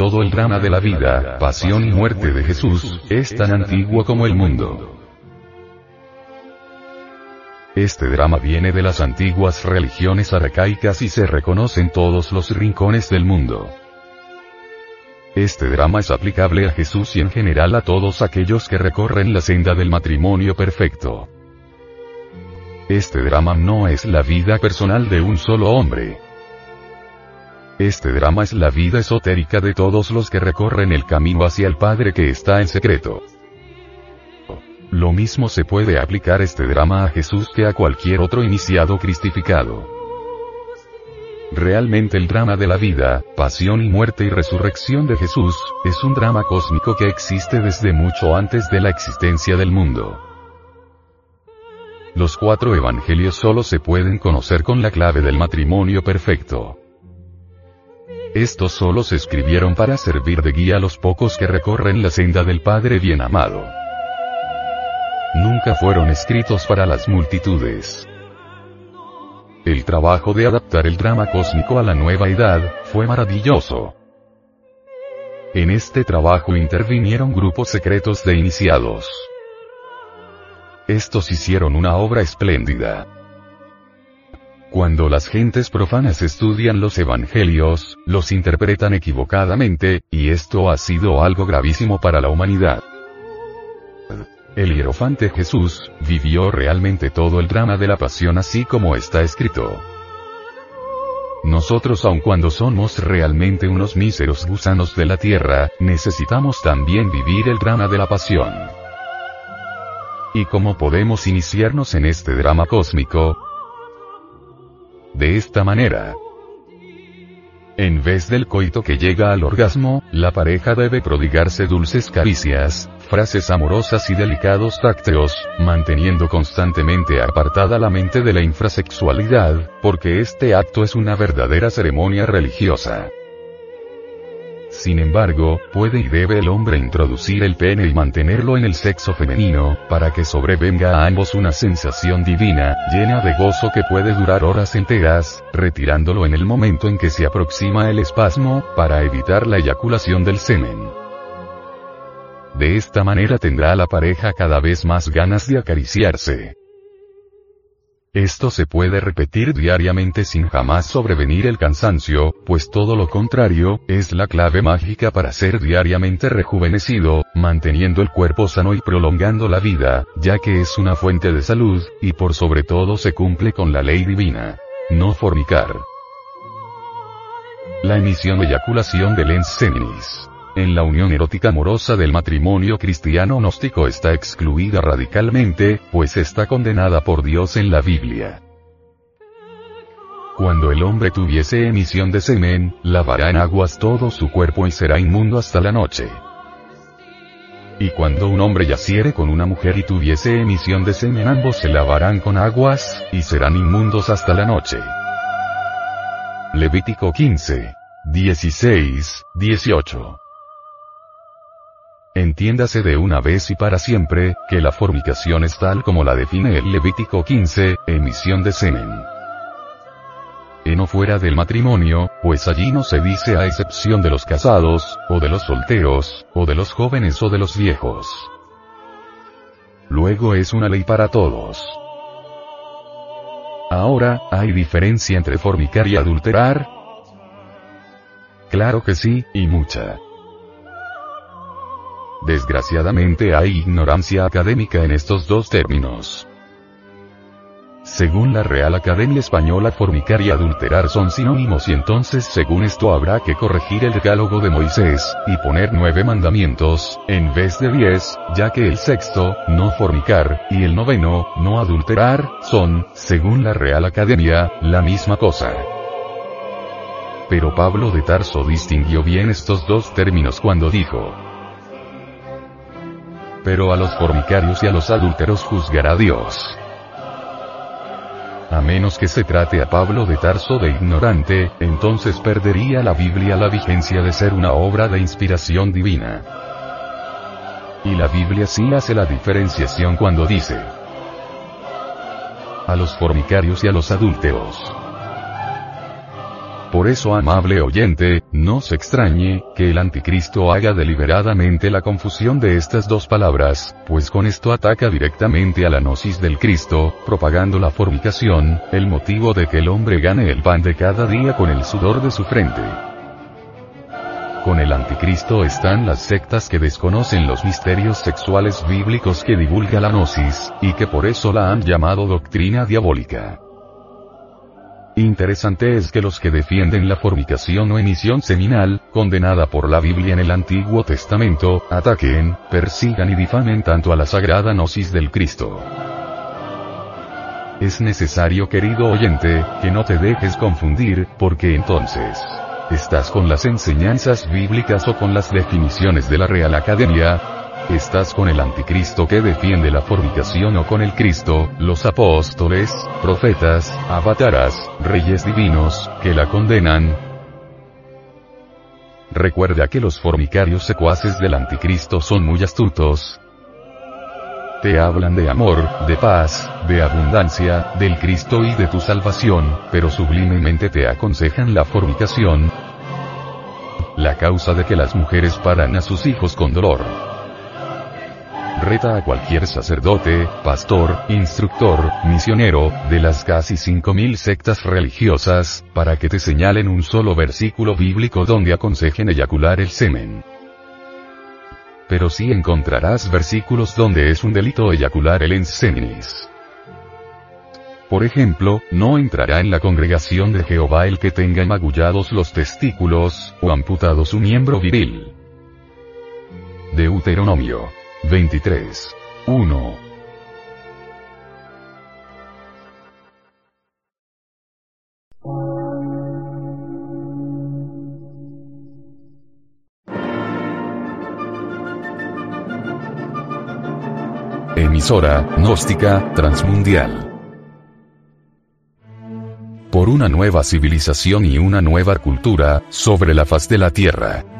todo el drama de la vida, pasión y muerte de Jesús, es tan antiguo como el mundo. Este drama viene de las antiguas religiones arcaicas y se reconoce en todos los rincones del mundo. Este drama es aplicable a Jesús y en general a todos aquellos que recorren la senda del matrimonio perfecto. Este drama no es la vida personal de un solo hombre. Este drama es la vida esotérica de todos los que recorren el camino hacia el Padre que está en secreto. Lo mismo se puede aplicar este drama a Jesús que a cualquier otro iniciado cristificado. Realmente el drama de la vida, pasión y muerte y resurrección de Jesús, es un drama cósmico que existe desde mucho antes de la existencia del mundo. Los cuatro evangelios solo se pueden conocer con la clave del matrimonio perfecto. Estos solo se escribieron para servir de guía a los pocos que recorren la senda del Padre bien amado nunca fueron escritos para las multitudes. El trabajo de adaptar el drama cósmico a la nueva edad, fue maravilloso. En este trabajo intervinieron grupos secretos de iniciados. Estos hicieron una obra espléndida. Cuando las gentes profanas estudian los evangelios, los interpretan equivocadamente, y esto ha sido algo gravísimo para la humanidad. El hierofante Jesús, vivió realmente todo el drama de la pasión así como está escrito. Nosotros aun cuando somos realmente unos míseros gusanos de la tierra, necesitamos también vivir el drama de la pasión. ¿Y cómo podemos iniciarnos en este drama cósmico? De esta manera. En vez del coito que llega al orgasmo, la pareja debe prodigarse dulces caricias, frases amorosas y delicados tácteos, manteniendo constantemente apartada la mente de la infrasexualidad, porque este acto es una verdadera ceremonia religiosa. Sin embargo, puede y debe el hombre introducir el pene y mantenerlo en el sexo femenino, para que sobrevenga a ambos una sensación divina, llena de gozo que puede durar horas enteras, retirándolo en el momento en que se aproxima el espasmo, para evitar la eyaculación del semen. De esta manera tendrá la pareja cada vez más ganas de acariciarse. Esto se puede repetir diariamente sin jamás sobrevenir el cansancio, pues todo lo contrario, es la clave mágica para ser diariamente rejuvenecido, manteniendo el cuerpo sano y prolongando la vida, ya que es una fuente de salud, y por sobre todo se cumple con la ley divina. No fornicar. La emisión eyaculación de Lens en la unión erótica amorosa del matrimonio cristiano gnóstico está excluida radicalmente, pues está condenada por Dios en la Biblia. Cuando el hombre tuviese emisión de semen, lavará en aguas todo su cuerpo y será inmundo hasta la noche. Y cuando un hombre yaciere con una mujer y tuviese emisión de semen ambos se lavarán con aguas, y serán inmundos hasta la noche. Levítico 15. 16, 18. Entiéndase de una vez y para siempre, que la fornicación es tal como la define el Levítico 15, emisión de semen. En o fuera del matrimonio, pues allí no se dice a excepción de los casados, o de los solteros, o de los jóvenes o de los viejos. Luego es una ley para todos. Ahora, ¿hay diferencia entre fornicar y adulterar? Claro que sí, y mucha. Desgraciadamente hay ignorancia académica en estos dos términos. Según la Real Academia Española fornicar y adulterar son sinónimos y entonces según esto habrá que corregir el decálogo de Moisés, y poner nueve mandamientos, en vez de diez, ya que el sexto, no fornicar, y el noveno, no adulterar, son, según la Real Academia, la misma cosa. Pero Pablo de Tarso distinguió bien estos dos términos cuando dijo, pero a los fornicarios y a los adúlteros juzgará Dios. A menos que se trate a Pablo de Tarso de ignorante, entonces perdería la Biblia la vigencia de ser una obra de inspiración divina. Y la Biblia sí hace la diferenciación cuando dice a los fornicarios y a los adúlteros. Por eso amable oyente, no se extrañe, que el anticristo haga deliberadamente la confusión de estas dos palabras, pues con esto ataca directamente a la gnosis del Cristo, propagando la fornicación, el motivo de que el hombre gane el pan de cada día con el sudor de su frente. Con el anticristo están las sectas que desconocen los misterios sexuales bíblicos que divulga la gnosis, y que por eso la han llamado doctrina diabólica. Interesante es que los que defienden la fornicación o emisión seminal, condenada por la Biblia en el Antiguo Testamento, ataquen, persigan y difamen tanto a la sagrada gnosis del Cristo. Es necesario querido oyente, que no te dejes confundir, porque entonces, ¿Estás con las enseñanzas bíblicas o con las definiciones de la Real Academia? ¿Estás con el anticristo que defiende la fornicación o con el Cristo, los apóstoles, profetas, avataras, reyes divinos, que la condenan? Recuerda que los fornicarios secuaces del anticristo son muy astutos, te hablan de amor, de paz, de abundancia, del Cristo y de tu salvación, pero sublimemente te aconsejan la fornicación, la causa de que las mujeres paran a sus hijos con dolor. A cualquier sacerdote, pastor, instructor, misionero, de las casi 5.000 sectas religiosas, para que te señalen un solo versículo bíblico donde aconsejen eyacular el semen pero sí encontrarás versículos donde es un delito eyacular el enseminis. Por ejemplo, no entrará en la congregación de Jehová el que tenga magullados los testículos, o amputado su miembro viril. Deuteronomio 23. 1. Emisora, gnóstica, transmundial. Por una nueva civilización y una nueva cultura, sobre la faz de la Tierra.